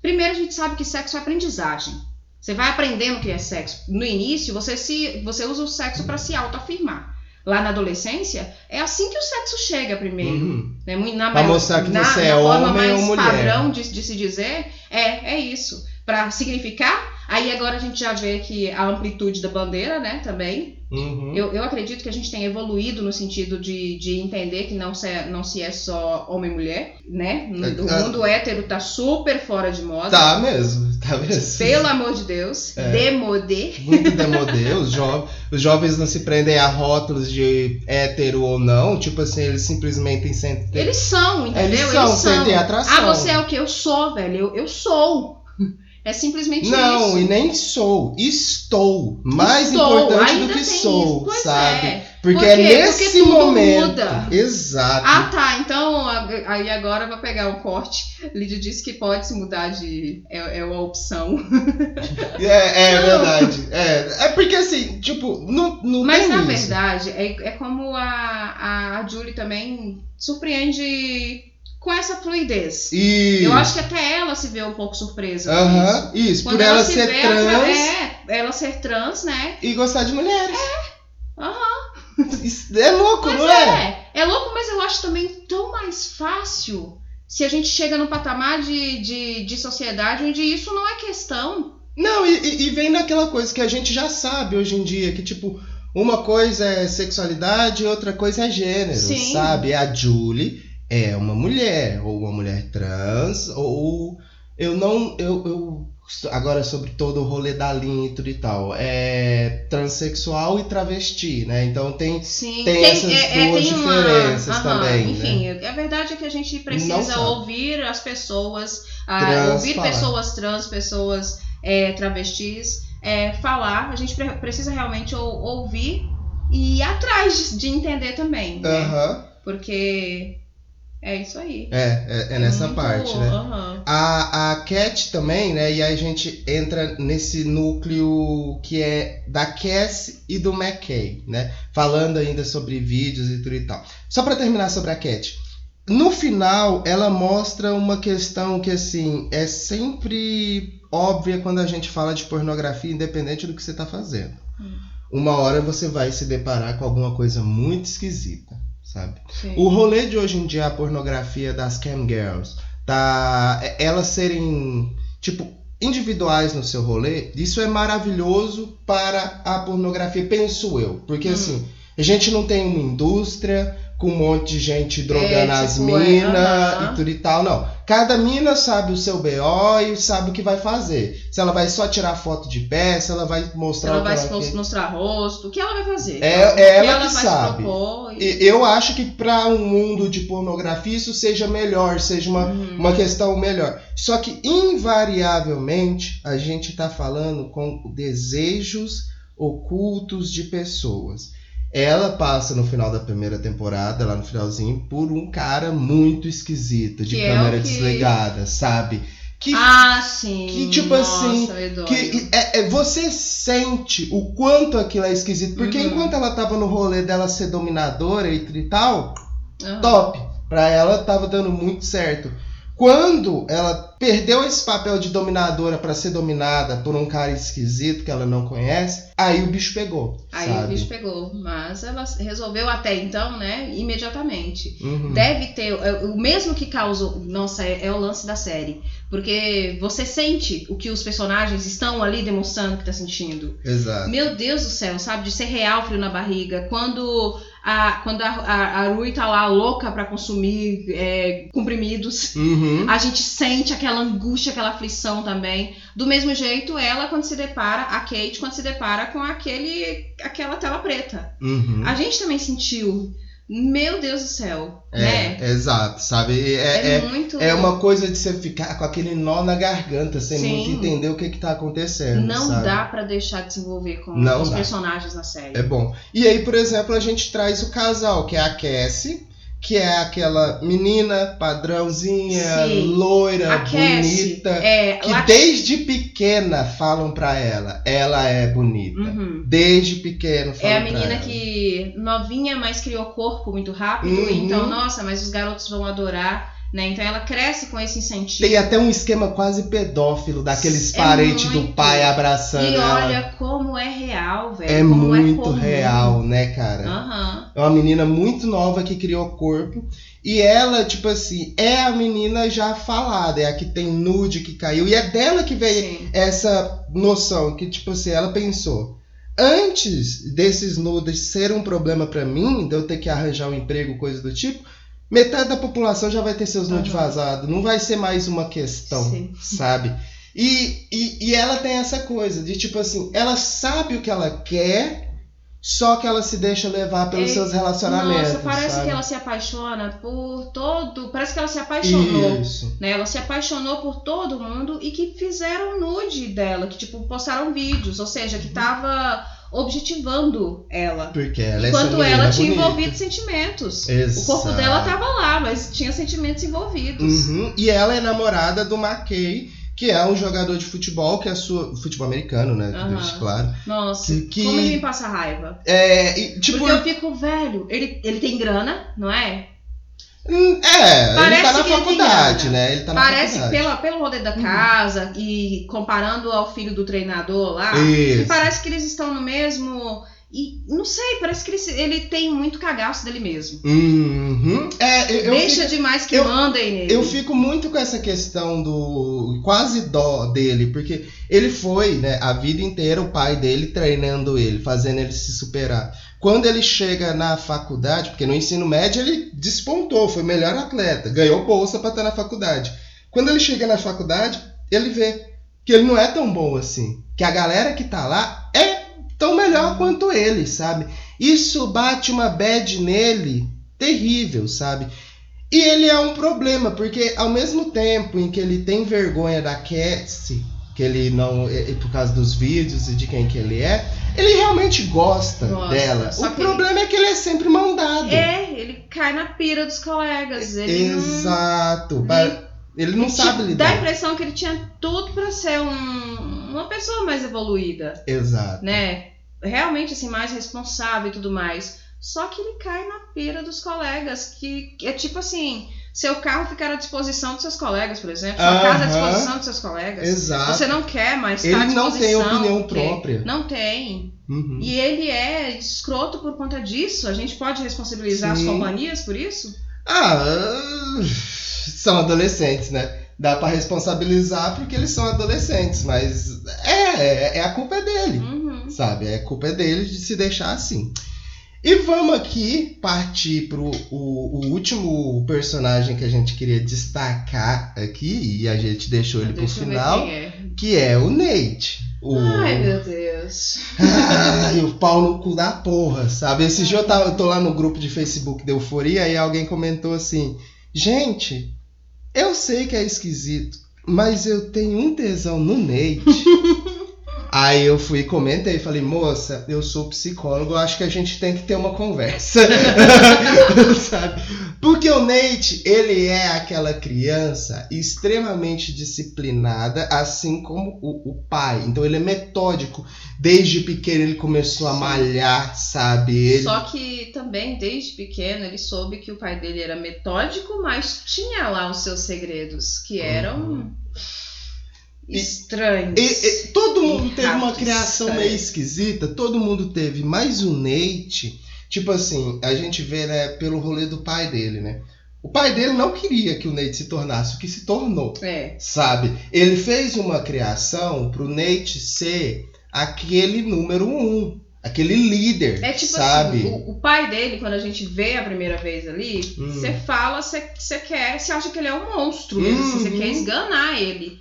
Primeiro a gente sabe que sexo é aprendizagem. Você vai aprendendo o que é sexo. No início você se você usa o sexo para se autoafirmar. Lá na adolescência é assim que o sexo chega primeiro. Uhum. Né? Na, Pra mostrar que na, você na é forma homem mais ou mulher. padrão de, de se dizer, é, é isso. Pra significar, aí agora a gente já vê que a amplitude da bandeira, né, também. Uhum. Eu, eu acredito que a gente tem evoluído no sentido de, de entender que não se, é, não se é só homem e mulher, né? O É, mundo hétero tá super fora de moda. Tá mesmo, tá mesmo. Pelo amor de Deus, É. demodê. Muito demodê, os, jo os jovens não se prendem a rótulos de hétero ou não, tipo assim, eles simplesmente sentem. Eles são, entendeu? Eles são, sentem atração. Ah, você é o que? Eu sou, velho. Eu, eu sou. É simplesmente Não, isso. e nem sou, estou. Mais Estou, importante do que sou, isso. Sabe? é. Porque Por é nesse Porque momento. muda. Exato. Ah, tá. Então, aí agora eu vou pegar um corte. Lídia disse que pode se mudar de. É, é uma opção. *laughs* É, é Não. verdade. É, é porque assim, tipo, não, não Mas na isso. verdade, é, é como a, a Julie também surpreende com essa fluidez. Isso. Eu acho que até ela se vê um pouco surpresa. Aham, isso. isso. Por ela se ser vê trans atra- É, ela ser trans, né? e gostar de mulheres. Aham. *laughs* Isso é louco, Mas não é? é. É louco, mas eu acho também tão mais fácil se a gente chega num patamar de, de, de sociedade onde isso não é questão. Não, e, e- vem naquela coisa que a gente já sabe hoje em dia, que tipo, uma coisa é sexualidade, outra coisa é gênero, Sim. sabe? A Julie é uma mulher, ou uma mulher trans, ou eu não. Eu, eu- agora sobre todo o rolê da linha e tudo e tal. É transexual e travesti, né? Então tem. Sim, Tem essas duas diferenças aham, também, né? Enfim, a verdade é que a gente precisa ouvir as pessoas, ah, Trans ouvir falar. pessoas trans, pessoas é, travestis, é, falar. A gente pre- precisa realmente ou- ouvir e ir atrás de, de entender também, né? Porque é isso aí. É, é, é nessa muito- parte, né? aham. A, a Cat também, né? E aí a gente entra nesse núcleo que é da Cass e do McKay, né? Falando ainda sobre vídeos e tudo e tal. Só pra terminar sobre a Cat. No final, ela mostra uma questão que, assim, é sempre óbvia quando a gente fala de pornografia, independente do que você tá fazendo. Hum. Uma hora você vai se deparar com alguma coisa muito esquisita, sabe? Sim. O rolê de hoje em dia, a pornografia das cam girls, tá, elas serem, tipo, individuais no seu rolê, isso é maravilhoso para a pornografia, penso eu. Porque, Hum. assim, a gente não tem uma indústria com um monte de gente drogando É, as tipo, é, minas aham. e tudo e tal, não. Cada mina sabe o seu BO e sabe o que vai fazer. Se ela vai só tirar foto de pé, se ela vai Se mostrar ela o que vai ela se quer. mostrar rosto, o que ela vai fazer? É- que é ela que vai sabe. se propor e- E- Eu acho que para um mundo de pornografia isso seja melhor, seja uma, Uhum. uma questão melhor. Só que, invariavelmente, a gente está falando com desejos ocultos de pessoas. Ela passa no final da primeira temporada, lá no finalzinho, por um cara muito esquisito, de Que é câmera o que- desligada, sabe? Que, Ah, sim. que, tipo Nossa, assim, que é, é- você sente o quanto aquilo é esquisito. Porque Uhum. enquanto ela tava no rolê dela ser dominadora e tal, Aham. top. Pra ela tava dando muito certo. Quando ela perdeu esse papel de dominadora pra ser dominada por um cara esquisito que ela não conhece, aí o bicho pegou. Aí sabe? o bicho pegou. Mas ela resolveu até então, né? Imediatamente. Uhum. Deve ter. é, O mesmo que causa. Nossa, é, é o lance da série. Porque você sente o que os personagens estão ali demonstrando que tá sentindo. Exato. Meu Deus do céu, sabe? De ser real frio na barriga. Quando a, quando a, a, a Rui tá lá louca pra consumir é, comprimidos. Uhum. A gente sente aquela angústia, aquela aflição também. Do mesmo jeito, ela quando se depara, a Kate, quando se depara com aquele, aquela tela preta. Uhum. A gente também sentiu. Meu Deus do céu, né? É, exato, sabe? É, É, é, muito. é uma coisa de você ficar com aquele nó na garganta, sem Sim. muito entender o que que tá acontecendo. Não sabe? dá pra deixar de desenvolver com Não os dá. personagens na série. É bom. E aí, por exemplo, a gente traz o casal, que é a Cassie, que é aquela menina padrãozinha, Sim. loira, bonita, é que lá- desde pequena falam pra ela, ela é bonita. Uhum. Desde pequeno falam É a menina que novinha, mas criou corpo muito rápido. Uhum. Então, nossa, mas os garotos vão adorar, né? Então ela cresce com esse incentivo. Tem até um esquema quase pedófilo daqueles É parentes do muito. pai abraçando E ela. olha como é real, velho. é como muito comum. real, né, cara? Aham. É uma menina muito nova que criou corpo. E ela, tipo assim, é a menina já falada, é a que tem nude que caiu. E é dela que veio Sim. essa noção que, tipo assim, ela pensou. Antes desses nudes ser um problema pra mim, de eu ter que arranjar um emprego, coisa do tipo, metade da população já vai ter seus nudes Aham. vazados. Não vai ser mais uma questão, Sim. sabe? E, e, e ela tem essa coisa de, tipo assim, ela sabe o que ela quer, só que ela se deixa levar pelos É, seus relacionamentos. Nossa, parece sabe? que ela se apaixona por todo. Parece que ela se apaixonou. Isso. Né? Ela se apaixonou por todo mundo e que fizeram nude dela, que tipo, postaram vídeos, ou seja, que tava objetivando ela. Porque ela é Enquanto menina ela tinha bonita. envolvido sentimentos. Exato. O corpo dela tava lá, mas tinha sentimentos envolvidos. Uhum. E ela é namorada do McKay, que é um jogador de futebol, que é sua. Futebol americano, né? Aham. Deixa claro. Nossa, Que- que- como ele me passa raiva. É, e, tipo. Porque eu fico velho. Ele, ele tem grana, não é? Hum, É, ele Parece tá na ele faculdade, né? Ele tá na Parece faculdade. pela, pelo rolê da casa e comparando ao filho do treinador lá. Isso. Parece que eles estão no mesmo. E não sei, parece que ele, ele tem muito cagaço dele mesmo. Uhum. É, eu, eu Deixa fico, demais que eu- mandem nele. eu fico muito com essa questão do quase dó dele, porque ele foi, né, a vida inteira o pai dele treinando ele, fazendo ele se superar. Quando ele chega na faculdade, porque no ensino médio ele despontou, foi melhor atleta, ganhou bolsa para estar na faculdade. Quando ele chega na faculdade, ele vê que ele não é tão bom assim, que a galera que tá lá é tão melhor quanto ele, sabe? Isso bate uma bad nele terrível, sabe? E ele é um problema, porque ao mesmo tempo em que ele tem vergonha da Cassie, que ele não. é- por causa dos vídeos e de quem que ele é. Ele realmente gosta, Gosta, dela. O problema é que ele é sempre mão dada. É, ele cai na pira dos colegas. Ele não- Exato. Pa- Ele não Te sabe Dá a lidar. impressão que ele tinha tudo pra ser um- uma pessoa mais evoluída, Exato. né? Realmente, assim, mais responsável e tudo mais. Só que ele cai na pira dos colegas, que, que é tipo assim, seu carro ficar à disposição dos seus colegas, por exemplo, sua casa à disposição dos seus colegas. Exato. Você não quer mais Ele estar à não tem disposição, opinião própria. Não tem. Uhum. E ele é escroto por conta disso. A gente pode responsabilizar Sim. as companhias por isso? Ah, *sighs* são adolescentes, né? Dá pra responsabilizar porque eles são adolescentes, mas é, é a culpa é dele. Uhum. sabe? É culpa dele de se deixar assim. E vamos aqui partir pro o, o último personagem que a gente queria destacar aqui, e a gente deixou ele eu ver final, é. que é o Nate. O... Ai, meu Deus. Ai, *laughs* o pau no cu da porra, sabe? Esse dia eu, tava, eu tô lá no grupo de Facebook de Euforia e alguém comentou assim: Gente, eu sei que é esquisito, mas eu tenho um tesão no Nate. *laughs* Aí eu fui e comentei, falei, moça, eu sou psicólogo, acho que a gente tem que ter uma conversa. *laughs* Sabe? Porque o Nate, ele é aquela criança extremamente disciplinada, assim como o, o pai. Então ele é metódico. Desde pequeno ele começou a Sim. malhar, sabe? Ele... Só que também, desde pequeno, ele soube que o pai dele era metódico, mas tinha lá os seus segredos, que eram Uhum. E- estranhos. E- e todo mundo teve uma criação cara. meio esquisita, todo mundo teve, mas o Nate, tipo assim, a gente vê né, pelo rolê do pai dele, né? O pai dele não queria que o Nate se tornasse o que se tornou, É, sabe? Ele fez uma criação pro Nate ser aquele número um, aquele líder, é tipo sabe? assim, o, o pai dele, quando a gente vê a primeira vez ali, Hum. você fala, você quer, você acha que ele é um monstro mesmo, assim, você Uhum. quer esganar ele.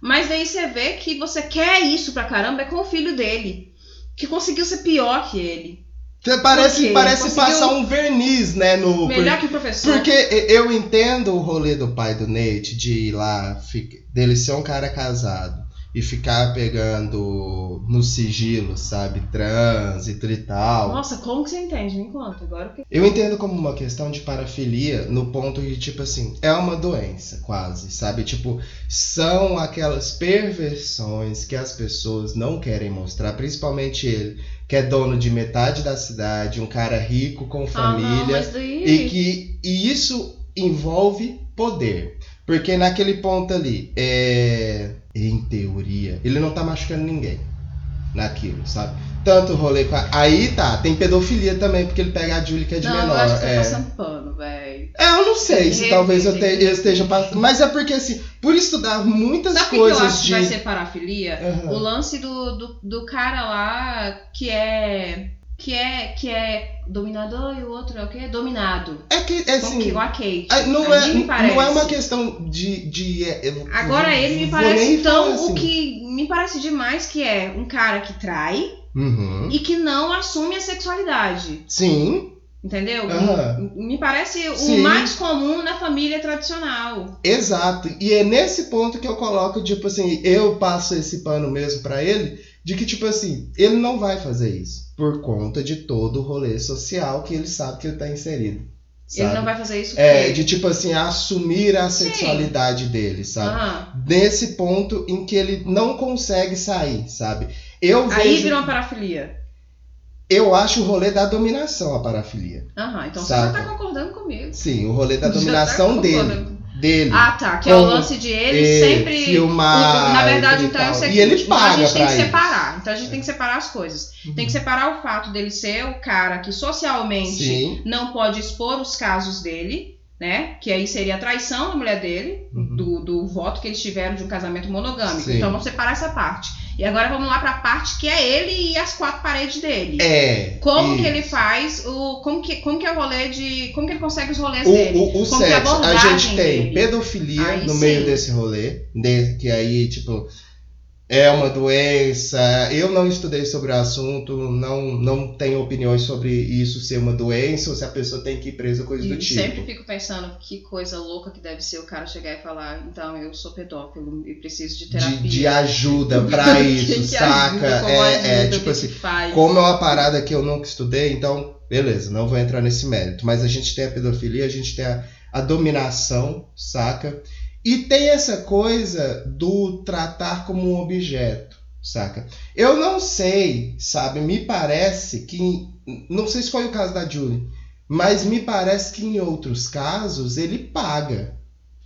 Mas daí você vê que você quer isso pra caramba é com o filho dele, que conseguiu ser pior que ele. Parece, Por parece Conseguiu- passar um verniz, né? No, Melhor que o professor. Porque eu entendo o rolê do pai do Nate de ir lá, dele ser um cara casado e ficar pegando no sigilo, sabe? Trânsito e tal. Nossa, como que você entende? Me conta agora. que- Eu entendo como uma questão de parafilia no ponto de, tipo assim, é uma doença, quase, sabe? Tipo, são aquelas perversões que as pessoas não querem mostrar, principalmente ele, que é dono de metade da cidade, um cara rico com Ah, não, família. mas daí... E que e isso envolve poder. Porque naquele ponto ali, é, em teoria, ele não tá machucando ninguém naquilo, sabe? Tanto rolê com a... Aí tá, tem pedofilia também, porque ele pega a Julie que é de não, eu menor. acho que você é. tá passando pano, velho. É, eu não sei se talvez eu, te- eu esteja passando. Mas é porque assim, por estudar muitas Sabe o que eu coisas acho de. que vai ser parafilia? Aham. O lance do, do, do cara lá que é. Que é, que é dominador e o outro é o quê? Dominado. É que, Como assim. que- igual a Kate. ah, Não Ali é, me parece. é uma questão de. de é, Agora ele me parece tão. falar O assim. que me parece demais que é um cara que trai Uhum. e que não assume a sexualidade. Sim, Entendeu? Aham. Me parece Sim. o mais comum na família tradicional. Exato. E é nesse ponto que eu coloco, tipo assim, eu passo esse pano mesmo pra ele, de que, tipo assim, ele não vai fazer isso. Por conta de todo o rolê social que ele sabe que ele tá inserido. Ele sabe? não vai fazer isso É, porque- de tipo assim, assumir a sexualidade dele, sabe? Ah, Nesse ponto em que ele não consegue sair, sabe? Eu aí vejo. virou uma parafilia. Eu acho o rolê da dominação a parafilia. Aham, então Saca. você já tá concordando comigo. Sim, o rolê da *laughs* tá dominação dele. Dele. Ah, tá. Que é o lance de ele é, sempre. filmar Na verdade, então é o seguinte: E ele paga a gente tem que isso. separar. Então a gente tem que separar as coisas. Tem que separar o fato dele ser o cara que socialmente Sim. não pode expor os casos dele, né? Que aí seria a traição da mulher dele, Uhum. do, do voto que eles tiveram de um casamento monogâmico. Sim. Então vamos separar essa parte. E agora vamos lá pra parte que é ele e as quatro paredes dele. É. Como isso. que ele faz o. Como que, como que é o rolê de. Como que ele consegue os rolês O, dele? o, o como que é a sexo, a gente tem dele? pedofilia Aí no sim. meio desse rolê, de- que aí, tipo, é uma doença. Eu não estudei sobre o assunto, não, não tenho opiniões sobre isso ser uma doença ou se a pessoa tem que ir presa, coisa do E tipo. sempre fico pensando que coisa louca que deve ser o cara chegar e falar, então eu sou pedófilo e preciso de terapia. De, *laughs* de ajuda pra Que isso, que saca? ajuda, é, ajuda, é tipo que assim, como é uma parada que eu nunca estudei, então, beleza, não vou entrar nesse mérito. Mas a gente tem a pedofilia, a gente tem a, a dominação, saca? E tem essa coisa do tratar como um objeto, saca? Eu não sei, sabe? Me parece que. Não sei se foi o caso da Julie, mas me parece que em outros casos ele paga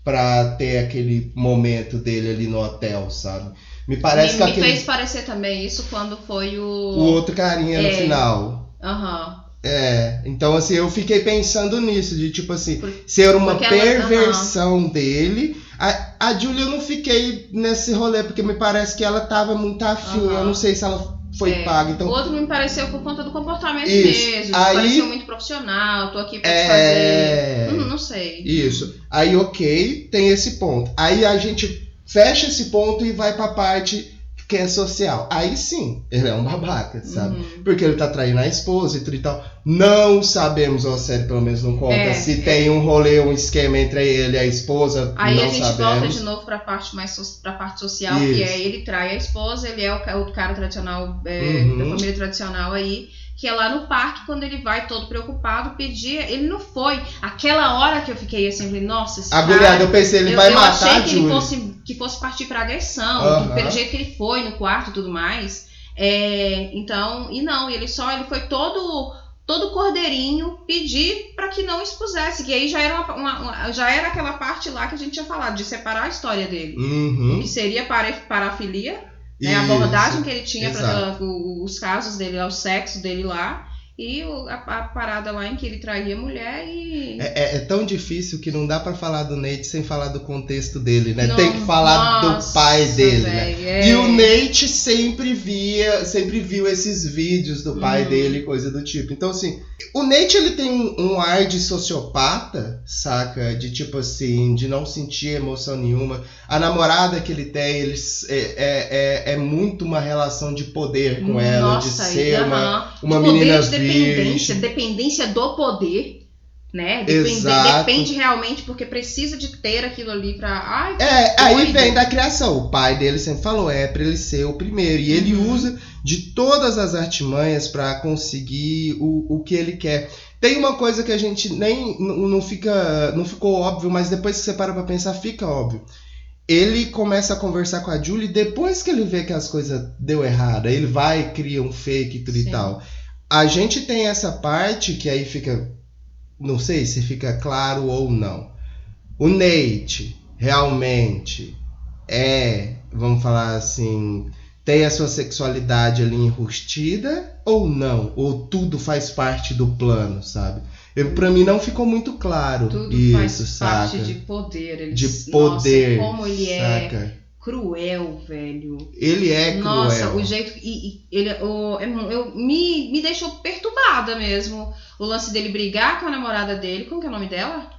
pra ter aquele momento dele ali no hotel, sabe? Me parece me, que me aquele. fez parecer também isso quando foi o. O outro carinha no É. final. Aham. É, então assim, eu fiquei pensando nisso, de tipo assim, ser uma porque ela- perversão dele. A, a Julia eu não fiquei nesse rolê, porque me parece que ela tava muito afim. Aham. Eu não sei se ela foi É. paga. O Então, outro me pareceu por conta do comportamento Isso. mesmo. Aí- Pareceu muito profissional, tô aqui pra te É. fazer. Hum, não sei. isso. Aí, ok, tem esse ponto. Aí a gente fecha esse ponto e vai pra parte que é social. Aí sim, ele é um babaca, sabe? Uhum. Porque ele tá traindo a esposa e tudo e tal. Não sabemos, ou a série pelo menos não conta, É, se é. tem um rolê, um esquema entre ele e a esposa. Aí não a gente volta sabemos. de novo pra parte mais so pra parte social, Isso. que é ele trai a esposa, ele é o, o cara tradicional é, Uhum. da família tradicional aí, que é lá no parque, quando ele vai todo preocupado pedir. Ele não foi. Aquela hora que eu fiquei assim, eu falei, nossa, esse Agulhado, eu pensei, ele eu, vai eu matar achei que ele fosse, que fosse partir pra agressão, pelo jeito que ele foi no quarto e tudo mais. É, então, e não, ele só ele foi todo todo cordeirinho pedir pra que não expusesse, que aí já era uma, uma- uma- já era aquela parte lá que a gente tinha falado de separar a história dele, Uhum. que seria para parafilia, né, a abordagem que ele tinha para os casos dele, o sexo dele lá e a, a parada lá em que ele traía a mulher e É, é- é tão difícil que não dá pra falar do Nate sem falar do contexto dele, né? Não, Tem que falar nossa, do pai dele, né? velho, é. E o Nate sempre via, sempre viu esses vídeos do pai Uhum. dele, coisa do tipo. Então, assim, o Nate ele tem um, um ar de sociopata, saca? De tipo assim, de não sentir emoção nenhuma. A namorada que ele tem, eles é, é, é, é muito uma relação de poder com ela, de Nossa, ser uma, uma menina dependência, dependência do poder, né? Depende, Exato. depende realmente porque precisa de ter aquilo ali pra. Ai, É, aí doido. vem da criação. O pai dele sempre falou, é pra ele ser o primeiro. E ele Uhum. usa de todas as artimanhas pra conseguir o, o que ele quer. Tem uma coisa que a gente nem não fica, não ficou óbvio, mas depois que você para pra pensar, fica óbvio. Ele começa a conversar com a Julie depois que ele vê que as coisas deu errado. Ele vai e cria um fake e tudo e Sim. tal. A gente tem essa parte que aí fica, não sei se fica claro ou não. O Nate realmente é, vamos falar assim, tem a sua sexualidade ali enrustida ou não? Ou tudo faz parte do plano, sabe? Eu, pra mim não ficou muito claro tudo isso, faz saca? parte de poder. Ele De diz, poder, Nossa, como ele é saca? Cruel, velho. Ele é cruel. Nossa, o jeito. E, e ele, o, é eu, me, me deixou perturbada mesmo. O lance dele brigar com a namorada dele. Como que é o nome dela?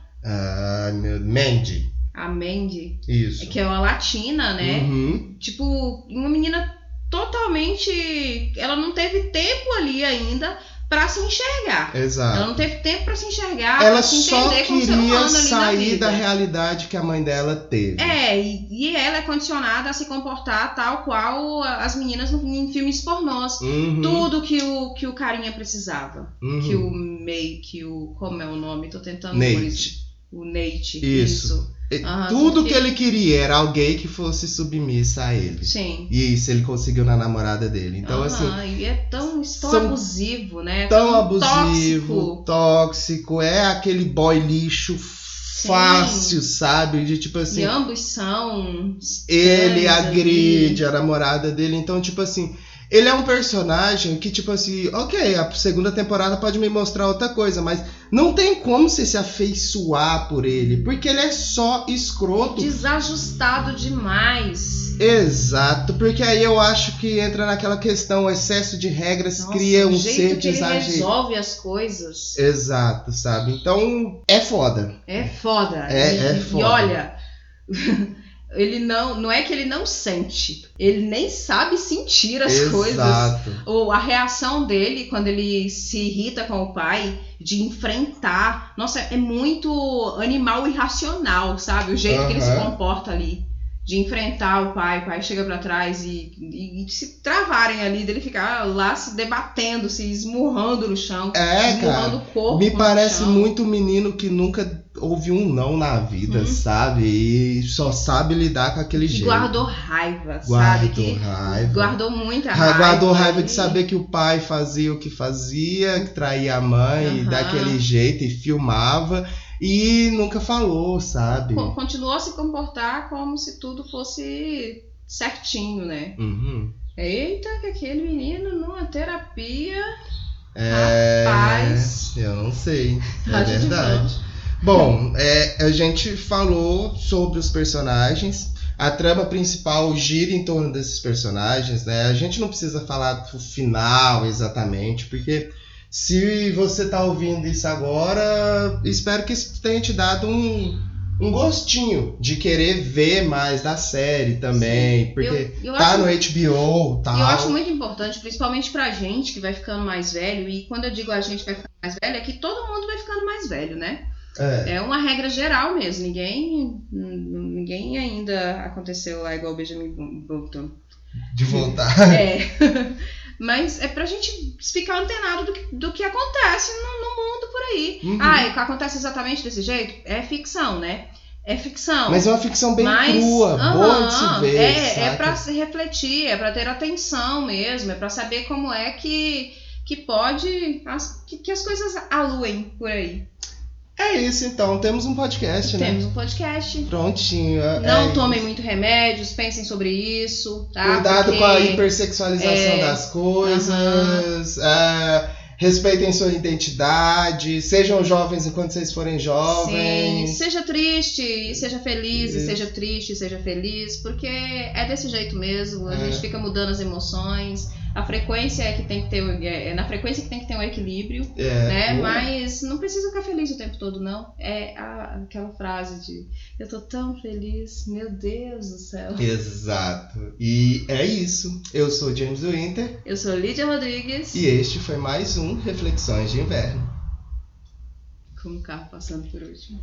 Meu... Mandy. A Mandy. Isso. Que é uma latina, né? Uhum. Tipo, uma menina totalmente. Ela não teve tempo ali ainda pra se enxergar. Ela Exato. não teve tempo pra se enxergar, Ela se só queria sair da realidade que a mãe dela teve. É, e, e ela é condicionada a se comportar tal qual as meninas no- em filmes pornôs. Uhum. Tudo que o, que o carinha precisava. Uhum. Que o May, que o. Como é o nome? Tô tentando Nate. O Nate. Isso. E Aham, Tudo que ele queria era alguém que fosse submissa a ele. Sim. E isso ele conseguiu na namorada dele. Então, assim, Aham, e é tão, tão abusivo, né? tão abusivo, tóxico. tóxico, é aquele boy lixo fácil, sabe? De tipo assim, e ambos são. ele agride a namorada dele. Então, tipo assim, ele é um personagem que, tipo assim, ok, a segunda temporada pode me mostrar outra coisa, mas não tem como você se afeiçoar por ele, porque ele é só escroto. Desajustado demais. Exato, porque aí eu acho que entra naquela questão, o excesso de regras Nossa, cria o um ser que ele resolve as coisas Exato, sabe? Então, é foda. é foda. É- e, é e foda. olha, ele não. Não é que ele não sente. Ele nem sabe sentir as coisas. Exato. Ou a reação dele quando ele se irrita com o pai, de enfrentar. Nossa, é muito animal irracional, sabe? O jeito que ele se comporta ali. De enfrentar o pai, o pai chega pra trás e, e, e se travarem ali, dele ficar lá se debatendo, se esmurrando no chão. É, esmurrando cara. o corpo. Me parece muito um menino que nunca ouviu um não na vida, Uhum. sabe? E só sabe lidar com aquele Que jeito. guardou raiva, sabe? Guardou raiva. guardou muita Ra- raiva. Guardou raiva de saber que o pai fazia o que fazia, que traía a mãe Aham. daquele jeito e filmava e nunca falou, sabe? co- Continuou a se comportar como se tudo fosse certinho, né? Uhum. Eita, que aquele menino numa terapia. É, Rapaz. eu não sei, é verdade. Bom, é, a gente falou sobre os personagens. A trama principal gira em torno desses personagens, né? A gente não precisa falar do final exatamente, porque se você tá ouvindo isso agora, espero que isso tenha te dado um, um gostinho de querer ver mais da série também, porque eu, eu tá acho, no HBO, tal. eu acho muito importante, principalmente pra gente que vai ficando mais velho, e quando eu digo a gente vai ficando mais velho, é que todo mundo vai ficando mais velho, né? É, É uma regra geral mesmo. Ninguém, ninguém ainda aconteceu lá igual o Benjamin Button. de voltar. *laughs* É. *laughs* Mas é pra gente ficar antenado do que, do que acontece no, no mundo por aí. Uhum. Ah, acontece exatamente desse jeito? É ficção, né? É ficção. Mas é uma ficção bem Mas, crua, boa de se ver. É, é pra se refletir, é pra ter atenção mesmo, é pra saber como é que, que pode. As, que, que as coisas aluem por aí. É isso então, temos um podcast, né? Temos um podcast. Prontinho. é- Não é tomem isso. muito remédios, pensem sobre isso, tá? Cuidado Porque- com a hipersexualização é, das coisas. é, respeitem sua identidade. Sejam jovens enquanto vocês forem Sim, jovens. seja triste seja feliz, Isso. seja triste seja feliz, porque é desse jeito mesmo, a É. gente fica mudando as emoções, a frequência é que tem que ter, é é na frequência que tem que ter um equilíbrio, É, né? boa. Mas não precisa ficar feliz o tempo todo, não. É a- aquela frase de eu tô tão feliz, meu Deus do céu. Exato. E é isso. Eu sou James Winter Eu sou Lídia Rodrigues, e este foi mais um Reflexões de Inverno. com o carro passando por último.